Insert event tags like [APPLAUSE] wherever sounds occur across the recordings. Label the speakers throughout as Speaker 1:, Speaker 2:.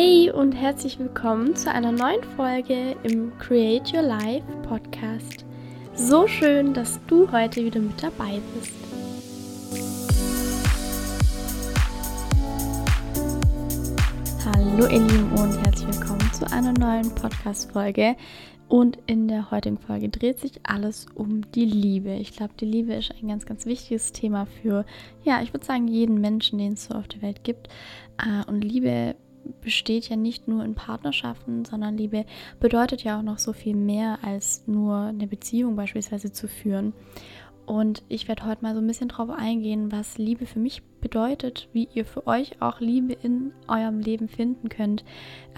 Speaker 1: Hey und herzlich willkommen zu einer neuen Folge im Create Your Life Podcast. So schön, dass du heute wieder mit dabei bist. Hallo ihr Lieben und herzlich willkommen zu einer neuen Podcast-Folge. Und in der heutigen Folge dreht sich alles um die Liebe. Ich glaube, die Liebe ist ein ganz, ganz wichtiges Thema für, ja, ich würde sagen, jeden Menschen, den es so auf der Welt gibt. Äh, und Liebe besteht ja nicht nur in Partnerschaften, sondern Liebe bedeutet ja auch noch so viel mehr als nur eine Beziehung beispielsweise zu führen. Und ich werde heute mal so ein bisschen drauf eingehen, was Liebe für mich bedeutet, wie ihr für euch auch Liebe in eurem Leben finden könnt,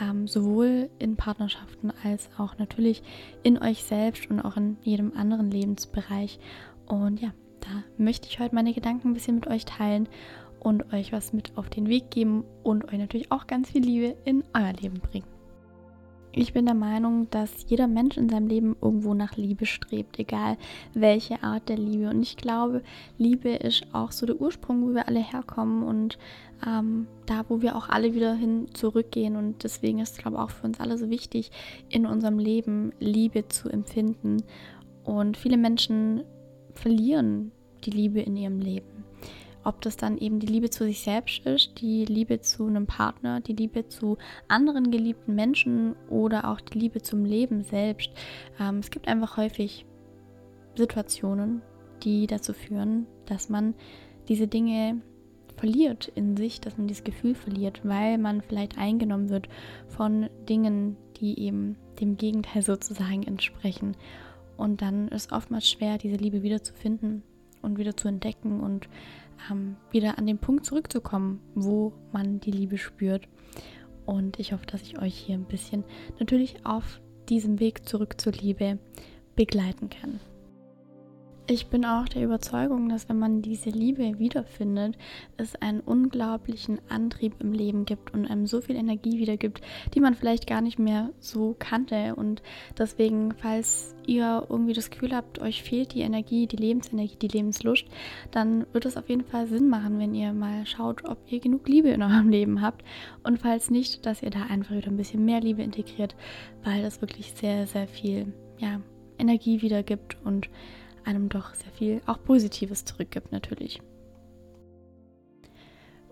Speaker 1: ähm, sowohl in Partnerschaften als auch natürlich in euch selbst und auch in jedem anderen Lebensbereich. Und ja, da möchte ich heute meine Gedanken ein bisschen mit euch teilen und euch was mit auf den Weg geben und euch natürlich auch ganz viel Liebe in euer Leben bringen. Ich bin der Meinung, dass jeder Mensch in seinem Leben irgendwo nach Liebe strebt, egal welche Art der Liebe. Und ich glaube, Liebe ist auch so der Ursprung, wo wir alle herkommen und ähm, da, wo wir auch alle wieder hin zurückgehen. Und deswegen ist es, glaube ich, auch für uns alle so wichtig, in unserem Leben Liebe zu empfinden. Und viele Menschen verlieren die Liebe in ihrem Leben. Ob das dann eben die Liebe zu sich selbst ist, die Liebe zu einem Partner, die Liebe zu anderen geliebten Menschen oder auch die Liebe zum Leben selbst. Ähm, es gibt einfach häufig Situationen, die dazu führen, dass man diese Dinge verliert in sich, dass man dieses Gefühl verliert, weil man vielleicht eingenommen wird von Dingen, die eben dem Gegenteil [LAUGHS] sozusagen entsprechen. Und dann ist oftmals schwer, diese Liebe wiederzufinden und wieder zu entdecken und ähm, wieder an den Punkt zurückzukommen, wo man die Liebe spürt. Und ich hoffe, dass ich euch hier ein bisschen natürlich auf diesem Weg zurück zur Liebe begleiten kann. Ich bin auch der Überzeugung, dass wenn man diese Liebe wiederfindet, es einen unglaublichen Antrieb im Leben gibt und einem so viel Energie wiedergibt, die man vielleicht gar nicht mehr so kannte. Und deswegen, falls ihr irgendwie das Gefühl habt, euch fehlt die Energie, die Lebensenergie, die Lebenslust, dann wird es auf jeden Fall Sinn machen, wenn ihr mal schaut, ob ihr genug Liebe in eurem [LAUGHS] Leben habt. Und falls nicht, dass ihr da einfach wieder ein bisschen mehr Liebe integriert, weil das wirklich sehr, sehr viel ja, Energie wiedergibt und einem doch sehr viel auch Positives zurückgibt natürlich.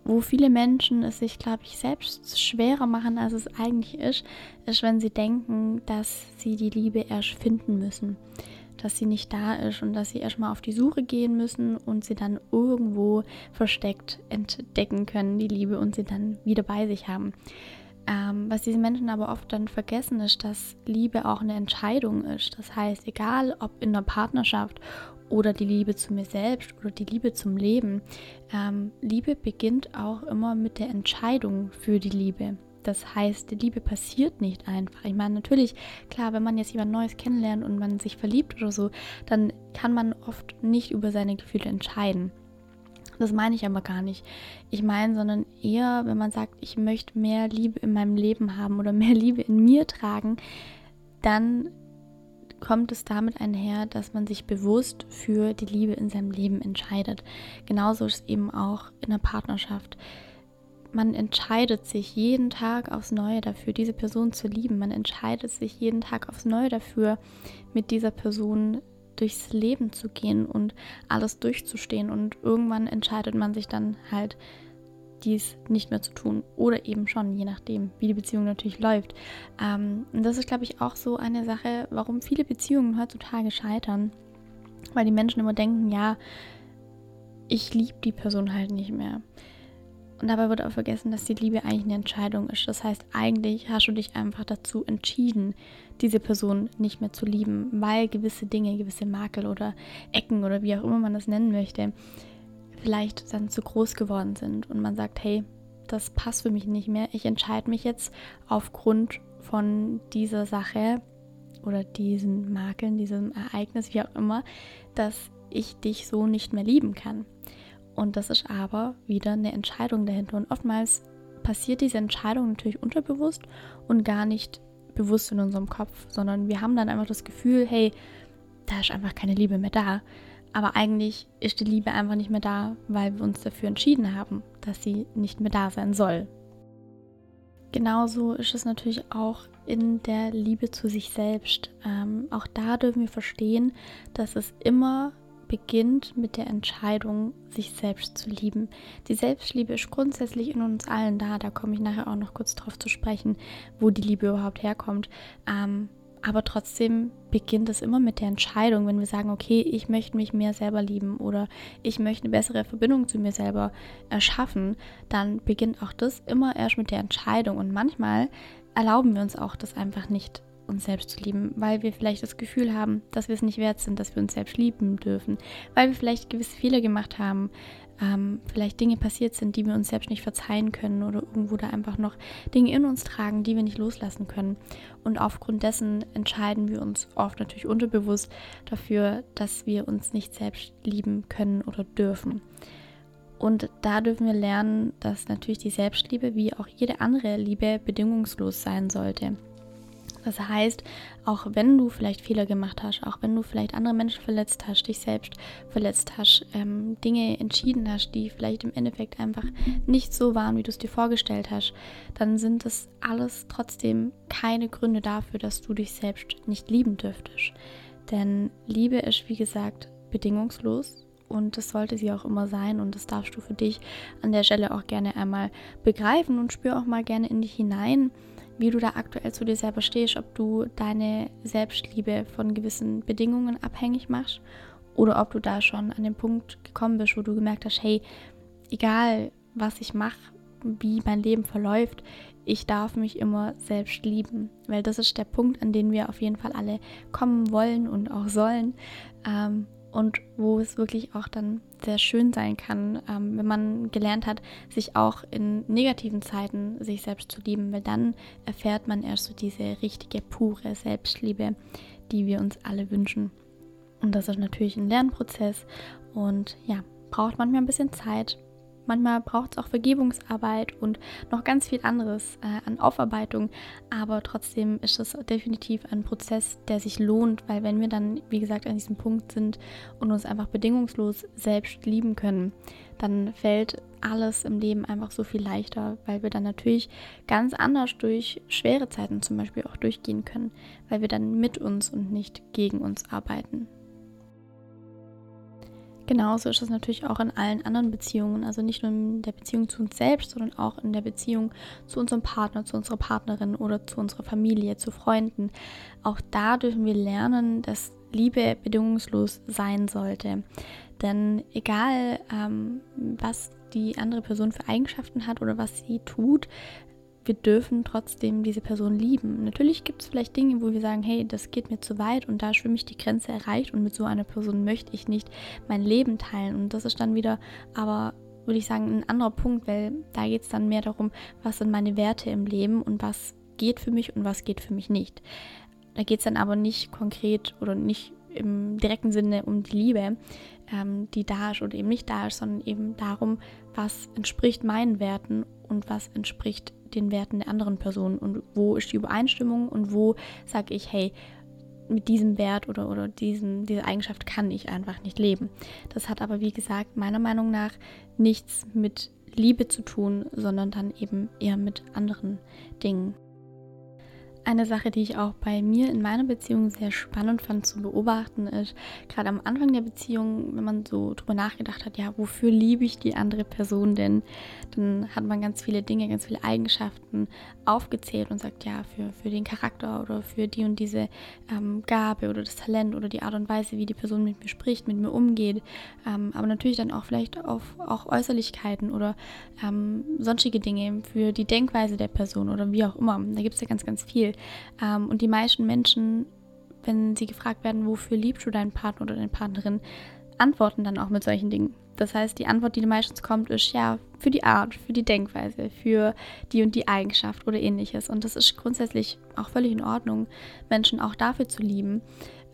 Speaker 1: Wo viele Menschen es sich, glaube ich, selbst schwerer machen, als es eigentlich ist, ist, wenn sie denken, dass sie die Liebe erst finden müssen, dass sie nicht da ist und dass sie erstmal auf die Suche gehen müssen und sie dann irgendwo versteckt entdecken können, die Liebe und sie dann wieder bei sich haben. Ähm, was diese Menschen aber oft dann vergessen, ist, dass Liebe auch eine Entscheidung ist. Das heißt, egal ob in einer Partnerschaft oder die Liebe zu mir selbst oder die Liebe zum Leben, ähm, Liebe beginnt auch immer mit der Entscheidung für die Liebe. Das heißt, die Liebe passiert nicht einfach. Ich meine, natürlich, klar, wenn man jetzt jemand Neues kennenlernt und man sich verliebt oder so, dann kann man oft nicht über seine Gefühle entscheiden. Das meine ich aber gar nicht. Ich meine, sondern eher, wenn man sagt, ich möchte mehr Liebe in meinem Leben haben oder mehr Liebe in mir tragen, dann kommt es damit einher, dass man sich bewusst für die Liebe in seinem Leben entscheidet. Genauso ist es eben auch in der Partnerschaft. Man entscheidet sich jeden Tag aufs Neue dafür, diese Person zu lieben. Man entscheidet sich jeden Tag aufs Neue dafür, mit dieser Person durchs Leben zu gehen und alles durchzustehen. Und irgendwann entscheidet man sich dann halt, dies nicht mehr zu tun. Oder eben schon, je nachdem, wie die Beziehung natürlich läuft. Ähm, und das ist, glaube ich, auch so eine Sache, warum viele Beziehungen heutzutage scheitern. Weil die Menschen immer denken, ja, ich liebe die Person halt nicht mehr. Und dabei wird auch vergessen, dass die Liebe eigentlich eine Entscheidung ist. Das heißt, eigentlich hast du dich einfach dazu entschieden, diese Person nicht mehr zu lieben, weil gewisse Dinge, gewisse Makel oder Ecken oder wie auch immer man das nennen möchte, vielleicht dann zu groß geworden sind. Und man sagt, hey, das passt für mich nicht mehr. Ich entscheide mich jetzt aufgrund von dieser Sache oder diesen Makeln, diesem Ereignis, wie auch immer, dass ich dich so nicht mehr lieben kann. Und das ist aber wieder eine Entscheidung dahinter. Und oftmals passiert diese Entscheidung natürlich unterbewusst und gar nicht bewusst in unserem Kopf, sondern wir haben dann einfach das Gefühl, hey, da ist einfach keine Liebe mehr da. Aber eigentlich ist die Liebe einfach nicht mehr da, weil wir uns dafür entschieden haben, dass sie nicht mehr da sein soll. Genauso ist es natürlich auch in der Liebe zu sich selbst. Ähm, auch da dürfen wir verstehen, dass es immer beginnt mit der Entscheidung, sich selbst zu lieben. Die Selbstliebe ist grundsätzlich in uns allen da. Da komme ich nachher auch noch kurz drauf zu sprechen, wo die Liebe überhaupt herkommt. Ähm, aber trotzdem beginnt es immer mit der Entscheidung, wenn wir sagen, okay, ich möchte mich mehr selber lieben oder ich möchte eine bessere Verbindung zu mir selber erschaffen, dann beginnt auch das immer erst mit der Entscheidung. Und manchmal erlauben wir uns auch das einfach nicht uns selbst zu lieben, weil wir vielleicht das Gefühl haben, dass wir es nicht wert sind, dass wir uns selbst lieben dürfen, weil wir vielleicht gewisse Fehler gemacht haben, ähm, vielleicht Dinge passiert sind, die wir uns selbst nicht verzeihen können oder irgendwo da einfach noch Dinge in uns tragen, die wir nicht loslassen können. Und aufgrund dessen entscheiden wir uns oft natürlich unterbewusst dafür, dass wir uns nicht selbst lieben können oder dürfen. Und da dürfen wir lernen, dass natürlich die Selbstliebe wie auch jede andere Liebe bedingungslos sein sollte. Das heißt, auch wenn du vielleicht Fehler gemacht hast, auch wenn du vielleicht andere Menschen verletzt hast, dich selbst verletzt hast, ähm, Dinge entschieden hast, die vielleicht im Endeffekt einfach nicht so waren, wie du es dir vorgestellt hast, dann sind das alles trotzdem keine Gründe dafür, dass du dich selbst nicht lieben dürftest. Denn Liebe ist, wie gesagt, bedingungslos und das sollte sie auch immer sein und das darfst du für dich an der Stelle auch gerne einmal begreifen und spür auch mal gerne in dich hinein wie du da aktuell zu dir selber stehst, ob du deine Selbstliebe von gewissen Bedingungen abhängig machst oder ob du da schon an den Punkt gekommen bist, wo du gemerkt hast, hey, egal was ich mache, wie mein Leben verläuft, ich darf mich immer selbst lieben, weil das ist der Punkt, an den wir auf jeden Fall alle kommen wollen und auch sollen. Ähm, und wo es wirklich auch dann sehr schön sein kann, ähm, wenn man gelernt hat, sich auch in negativen Zeiten sich selbst zu lieben, weil dann erfährt man erst so diese richtige, pure Selbstliebe, die wir uns alle wünschen. Und das ist natürlich ein Lernprozess und ja, braucht manchmal ein bisschen Zeit, Manchmal braucht es auch Vergebungsarbeit und noch ganz viel anderes äh, an Aufarbeitung. Aber trotzdem ist es definitiv ein Prozess, der sich lohnt, weil wenn wir dann, wie gesagt, an diesem Punkt sind und uns einfach bedingungslos selbst lieben können, dann fällt alles im Leben einfach so viel leichter, weil wir dann natürlich ganz anders durch schwere Zeiten zum Beispiel auch durchgehen können, weil wir dann mit uns und nicht gegen uns arbeiten. Genauso ist es natürlich auch in allen anderen Beziehungen, also nicht nur in der Beziehung zu uns selbst, sondern auch in der Beziehung zu unserem Partner, zu unserer Partnerin oder zu unserer Familie, zu Freunden. Auch da dürfen wir lernen, dass Liebe bedingungslos sein sollte. Denn egal, ähm, was die andere Person für Eigenschaften hat oder was sie tut, wir dürfen trotzdem diese Person lieben. Natürlich gibt es vielleicht Dinge, wo wir sagen, hey, das geht mir zu weit und da ist für mich die Grenze erreicht und mit so einer Person möchte ich nicht mein Leben teilen. Und das ist dann wieder aber würde ich sagen, ein anderer Punkt, weil da geht es dann mehr darum, was sind meine Werte im Leben und was geht für mich und was geht für mich nicht. Da geht es dann aber nicht konkret oder nicht im direkten Sinne um die Liebe, ähm, die da ist oder eben nicht da ist, sondern eben darum, was entspricht meinen Werten und was entspricht den Werten der anderen Person und wo ist die Übereinstimmung und wo sage ich, hey, mit diesem Wert oder, oder diesen, dieser Eigenschaft kann ich einfach nicht leben. Das hat aber, wie gesagt, meiner Meinung nach nichts mit Liebe zu tun, sondern dann eben eher mit anderen Dingen. Eine Sache, die ich auch bei mir in meiner Beziehung sehr spannend fand zu beobachten, ist gerade am Anfang der Beziehung, wenn man so drüber nachgedacht hat, ja, wofür liebe ich die andere Person denn? Dann hat man ganz viele Dinge, ganz viele Eigenschaften aufgezählt und sagt, ja, für, für den Charakter oder für die und diese ähm, Gabe oder das Talent oder die Art und Weise, wie die Person mit mir spricht, mit mir umgeht. Ähm, aber natürlich dann auch vielleicht auf auch Äußerlichkeiten oder ähm, sonstige Dinge für die Denkweise der Person oder wie auch immer. Da gibt es ja ganz, ganz viel. Ähm, und die meisten Menschen, wenn sie gefragt werden, wofür liebst du deinen Partner oder deine Partnerin, antworten dann auch mit solchen Dingen. Das heißt, die Antwort, die meistens kommt, ist ja für die Art, für die Denkweise, für die und die Eigenschaft oder ähnliches. Und das ist grundsätzlich auch völlig in Ordnung, Menschen auch dafür zu lieben.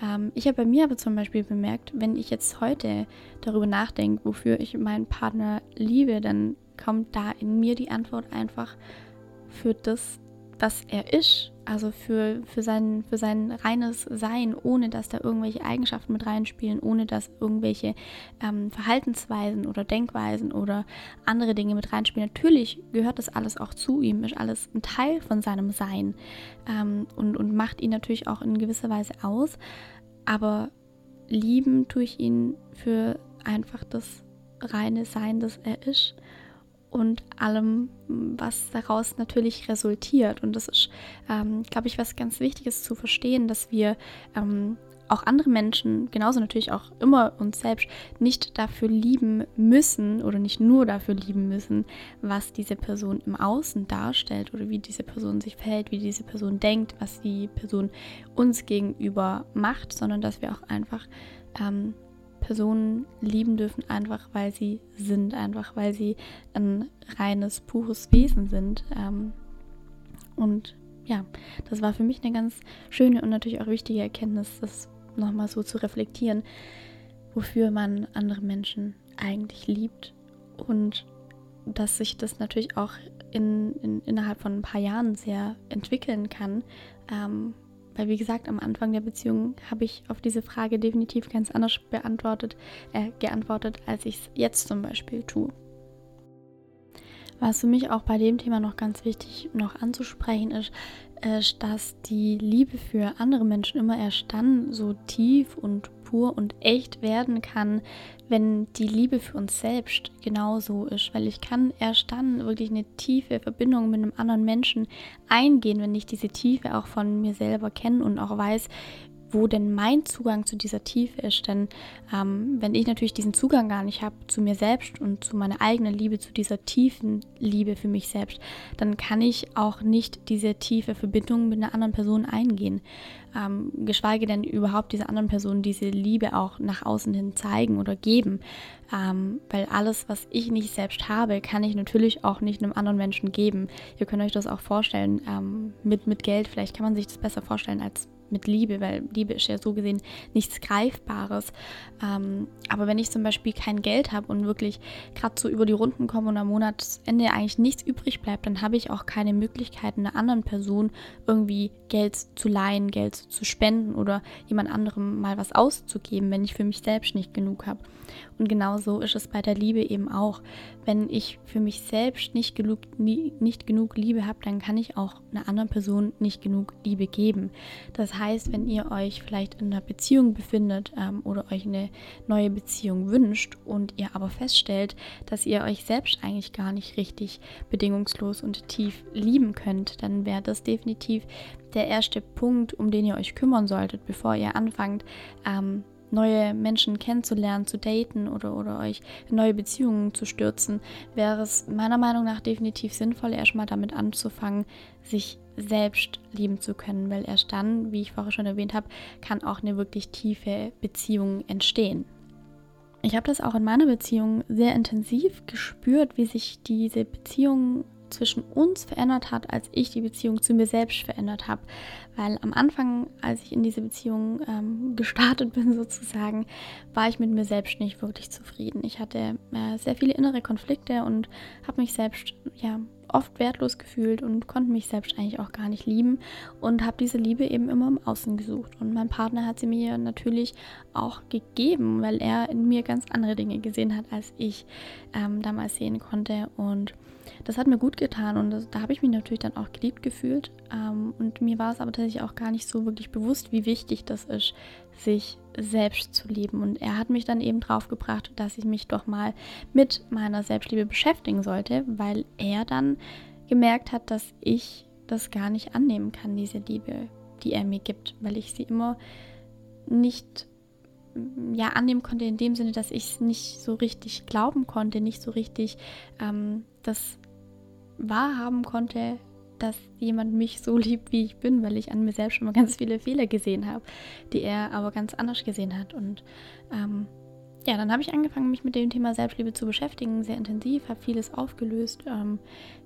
Speaker 1: Ähm, ich habe bei mir aber zum Beispiel bemerkt, wenn ich jetzt heute darüber nachdenke, wofür ich meinen Partner liebe, dann kommt da in mir die Antwort einfach für das, dass er ist, also für, für, sein, für sein reines Sein, ohne dass da irgendwelche Eigenschaften mit reinspielen, ohne dass irgendwelche ähm, Verhaltensweisen oder Denkweisen oder andere Dinge mit reinspielen. Natürlich gehört das alles auch zu ihm, ist alles ein Teil von seinem Sein ähm, und, und macht ihn natürlich auch in gewisser Weise aus. Aber lieben tue ich ihn für einfach das reine Sein, das er ist und allem, was daraus natürlich resultiert. Und das ist, ähm, glaube ich, was ganz Wichtiges zu verstehen, dass wir ähm, auch andere Menschen, genauso natürlich auch immer uns selbst, nicht dafür lieben müssen oder nicht nur dafür lieben müssen, was diese Person im Außen darstellt oder wie diese Person sich verhält, wie diese Person denkt, was die Person uns gegenüber macht, sondern dass wir auch einfach ähm, Personen lieben dürfen, einfach weil sie sind, einfach weil sie ein reines, pures Wesen sind. Ähm, und ja, das war für mich eine ganz schöne und natürlich auch wichtige Erkenntnis, das nochmal so zu reflektieren, wofür man andere Menschen eigentlich liebt und dass sich das natürlich auch in, in, innerhalb von ein paar Jahren sehr entwickeln kann. Ähm, weil wie gesagt, am Anfang der Beziehung habe ich auf diese Frage definitiv ganz anders beantwortet, äh, geantwortet, als ich es jetzt zum Beispiel tue. Was für mich auch bei dem Thema noch ganz wichtig noch anzusprechen ist, ist, dass die Liebe für andere Menschen immer erst dann so tief und pur und echt werden kann, wenn die Liebe für uns selbst genauso ist. Weil ich kann erst dann wirklich eine tiefe Verbindung mit einem anderen Menschen eingehen, wenn ich diese Tiefe auch von mir selber kenne und auch weiß, wo denn mein Zugang zu dieser Tiefe ist. Denn ähm, wenn ich natürlich diesen Zugang gar nicht habe zu mir selbst und zu meiner eigenen Liebe, zu dieser tiefen Liebe für mich selbst, dann kann ich auch nicht diese tiefe Verbindung mit einer anderen Person eingehen. Ähm, geschweige denn überhaupt dieser anderen Person diese Liebe auch nach außen hin zeigen oder geben. Ähm, weil alles, was ich nicht selbst habe, kann ich natürlich auch nicht einem anderen Menschen geben. Ihr könnt euch das auch vorstellen ähm, mit, mit Geld. Vielleicht kann man sich das besser vorstellen als mit Liebe, weil Liebe ist ja so gesehen nichts Greifbares. Ähm, aber wenn ich zum Beispiel kein Geld habe und wirklich gerade so über die Runden komme und am Monatsende eigentlich nichts übrig bleibt, dann habe ich auch keine Möglichkeit, einer anderen Person irgendwie Geld zu leihen, Geld zu spenden oder jemand anderem mal was auszugeben, wenn ich für mich selbst nicht genug habe. Und genauso ist es bei der Liebe eben auch. Wenn ich für mich selbst nicht genug, nicht genug Liebe habe, dann kann ich auch einer anderen Person nicht genug Liebe geben. Das heißt, wenn ihr euch vielleicht in einer Beziehung befindet ähm, oder euch eine neue Beziehung wünscht und ihr aber feststellt, dass ihr euch selbst eigentlich gar nicht richtig bedingungslos und tief lieben könnt, dann wäre das definitiv der erste Punkt, um den ihr euch kümmern solltet, bevor ihr anfangt, ähm, neue Menschen kennenzulernen, zu daten oder, oder euch in neue Beziehungen zu stürzen, wäre es meiner Meinung nach definitiv sinnvoll, erstmal damit anzufangen, sich selbst lieben zu können, weil erst dann, wie ich vorher schon erwähnt habe, kann auch eine wirklich tiefe Beziehung entstehen. Ich habe das auch in meiner Beziehung sehr intensiv gespürt, wie sich diese Beziehung zwischen uns verändert hat, als ich die Beziehung zu mir selbst verändert habe. Weil am Anfang, als ich in diese Beziehung ähm, gestartet bin [LAUGHS] sozusagen, war ich mit mir selbst nicht wirklich zufrieden. Ich hatte äh, sehr viele innere Konflikte und habe mich selbst ja oft wertlos gefühlt und konnte mich selbst eigentlich auch gar nicht lieben und habe diese Liebe eben immer im Außen gesucht. Und mein Partner hat sie mir natürlich auch gegeben, weil er in mir ganz andere Dinge gesehen hat, als ich ähm, damals sehen konnte. Und das hat mir gut getan und das, da habe ich mich natürlich dann auch geliebt gefühlt. Ähm, und mir war es aber tatsächlich auch gar nicht so wirklich bewusst, wie wichtig das ist, sich selbst zu lieben. Und er hat mich dann eben drauf gebracht, dass ich mich doch mal mit meiner Selbstliebe beschäftigen sollte, weil er dann gemerkt hat, dass ich das gar nicht annehmen kann, diese Liebe, die er mir gibt, weil ich sie immer nicht ja annehmen konnte in dem Sinne, dass ich es nicht so richtig glauben konnte, nicht so richtig ähm, das wahrhaben konnte, dass jemand mich so liebt, wie ich bin, weil ich an mir selbst schon mal ganz viele Fehler gesehen habe, die er aber ganz anders gesehen hat. Und ähm, ja, dann habe ich angefangen, mich mit dem Thema Selbstliebe zu beschäftigen, sehr intensiv, habe vieles aufgelöst, ähm,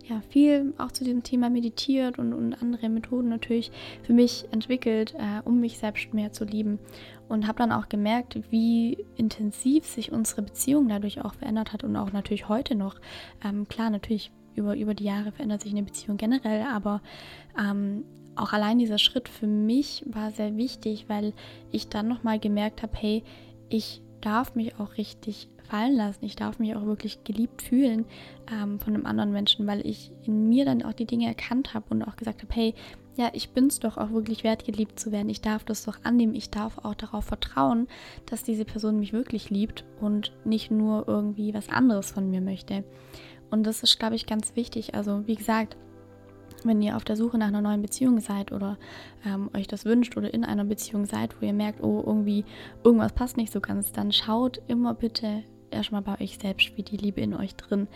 Speaker 1: ja, viel auch zu diesem Thema meditiert und, und andere Methoden natürlich für mich entwickelt, äh, um mich selbst mehr zu lieben. Und habe dann auch gemerkt, wie intensiv sich unsere Beziehung dadurch auch verändert hat und auch natürlich heute noch. Ähm, klar, natürlich über, über die Jahre verändert sich eine Beziehung generell, aber ähm, auch allein dieser Schritt für mich war sehr wichtig, weil ich dann nochmal gemerkt habe, hey, ich darf mich auch richtig fallen lassen. Ich darf mich auch wirklich geliebt fühlen ähm, von einem anderen Menschen, weil ich in mir dann auch die Dinge erkannt habe und auch gesagt habe, hey, ja, ich bin es doch auch wirklich wert, geliebt zu werden. Ich darf das doch annehmen. Ich darf auch darauf vertrauen, dass diese Person mich wirklich liebt und nicht nur irgendwie was anderes von mir möchte. Und das ist, glaube ich, ganz wichtig. Also, wie gesagt, wenn ihr auf der Suche nach einer neuen Beziehung seid oder ähm, euch das wünscht oder in einer Beziehung seid, wo ihr merkt, oh, irgendwie irgendwas passt nicht so ganz, dann schaut immer bitte erstmal bei euch selbst, wie die Liebe in euch drin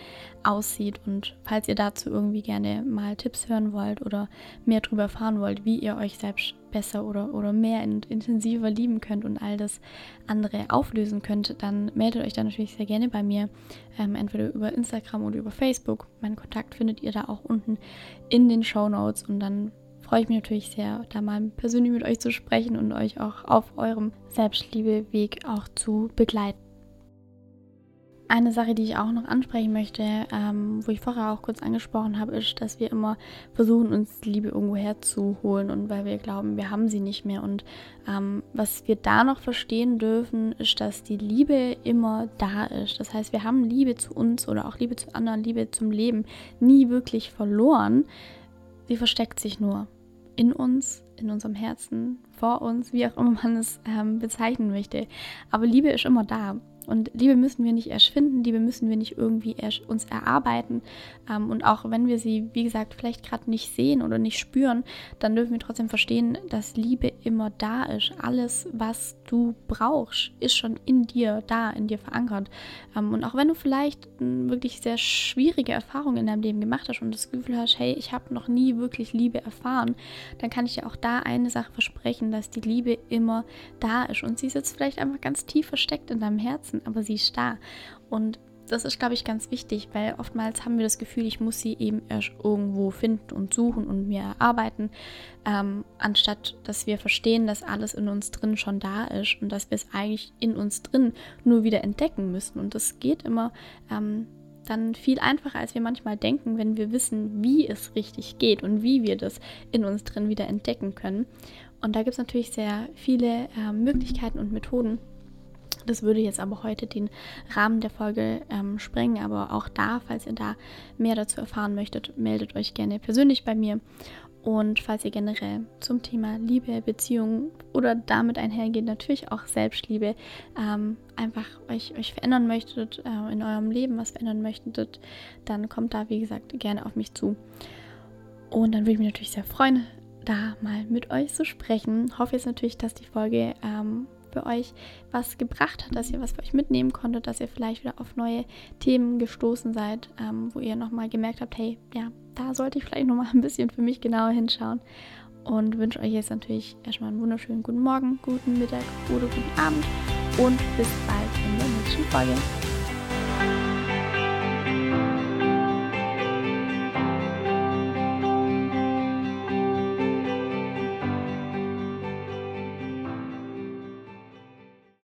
Speaker 1: aussieht. Und falls ihr dazu irgendwie gerne mal Tipps hören wollt oder mehr darüber erfahren wollt, wie ihr euch selbst besser oder, oder mehr und intensiver lieben könnt und all das andere auflösen könnt, dann meldet euch da natürlich sehr gerne bei mir. Ähm, entweder über Instagram oder über Facebook. Meinen Kontakt findet ihr da auch unten in den Show Notes und dann freue ich mich natürlich sehr, da mal persönlich mit euch zu sprechen und euch auch auf eurem Selbstliebe-Weg auch zu begleiten. Eine Sache, die ich auch noch ansprechen möchte, ähm, wo ich vorher auch kurz angesprochen habe, ist, dass wir immer versuchen, uns Liebe irgendwo herzuholen und weil wir glauben, wir haben sie nicht mehr. Und ähm, was wir da noch verstehen dürfen, ist, dass die Liebe immer da ist. Das heißt, wir haben Liebe zu uns oder auch Liebe zu anderen, Liebe zum Leben nie wirklich verloren. Sie versteckt sich nur in uns, in unserem Herzen, vor uns, wie auch immer man es ähm, bezeichnen möchte. Aber Liebe ist immer da. Und Liebe müssen wir nicht erst finden, Liebe müssen wir nicht irgendwie uns erarbeiten. Ähm, und auch wenn wir sie, wie gesagt, vielleicht gerade nicht sehen oder nicht spüren, dann dürfen wir trotzdem verstehen, dass Liebe immer da ist. Alles, was du brauchst, ist schon in dir da, in dir verankert. Ähm, und auch wenn du vielleicht wirklich sehr schwierige Erfahrungen in deinem Leben gemacht hast und das Gefühl hast, hey, ich habe noch nie wirklich Liebe erfahren, dann kann ich dir auch da eine Sache versprechen, dass die Liebe immer da ist. Und sie sitzt vielleicht einfach ganz tief versteckt in deinem Herzen aber sie ist da. Und das ist, glaube ich, ganz wichtig, weil oftmals haben wir das Gefühl, ich muss sie eben erst irgendwo finden und suchen und mir erarbeiten, ähm, anstatt dass wir verstehen, dass alles in uns drin schon da ist und dass wir es eigentlich in uns drin nur wieder entdecken müssen. Und das geht immer ähm, dann viel einfacher, als wir manchmal denken, wenn wir wissen, wie es richtig geht und wie wir das in uns drin wieder entdecken können. Und da gibt es natürlich sehr viele äh, Möglichkeiten und Methoden das würde jetzt aber heute den Rahmen der Folge ähm, sprengen, aber auch da, falls ihr da mehr dazu erfahren möchtet, meldet euch gerne persönlich bei mir. Und falls ihr generell zum Thema Liebe, Beziehung oder damit einhergeht, natürlich auch Selbstliebe, ähm, einfach euch, euch verändern möchtet, äh, in eurem Leben was verändern möchtet, dann kommt da, wie gesagt, gerne auf mich zu. Und dann würde ich mich natürlich sehr freuen, da mal mit euch zu sprechen. Hoffe jetzt natürlich, dass die Folge ähm, für euch was gebracht hat, dass ihr was für euch mitnehmen konntet, dass ihr vielleicht wieder auf neue Themen gestoßen seid, ähm, wo ihr nochmal gemerkt habt, hey, ja, da sollte ich vielleicht nochmal [LAUGHS] ein bisschen für mich genauer hinschauen. Und wünsche euch jetzt natürlich erstmal einen wunderschönen guten Morgen, guten Mittag oder guten Abend und bis bald in der nächsten Folge.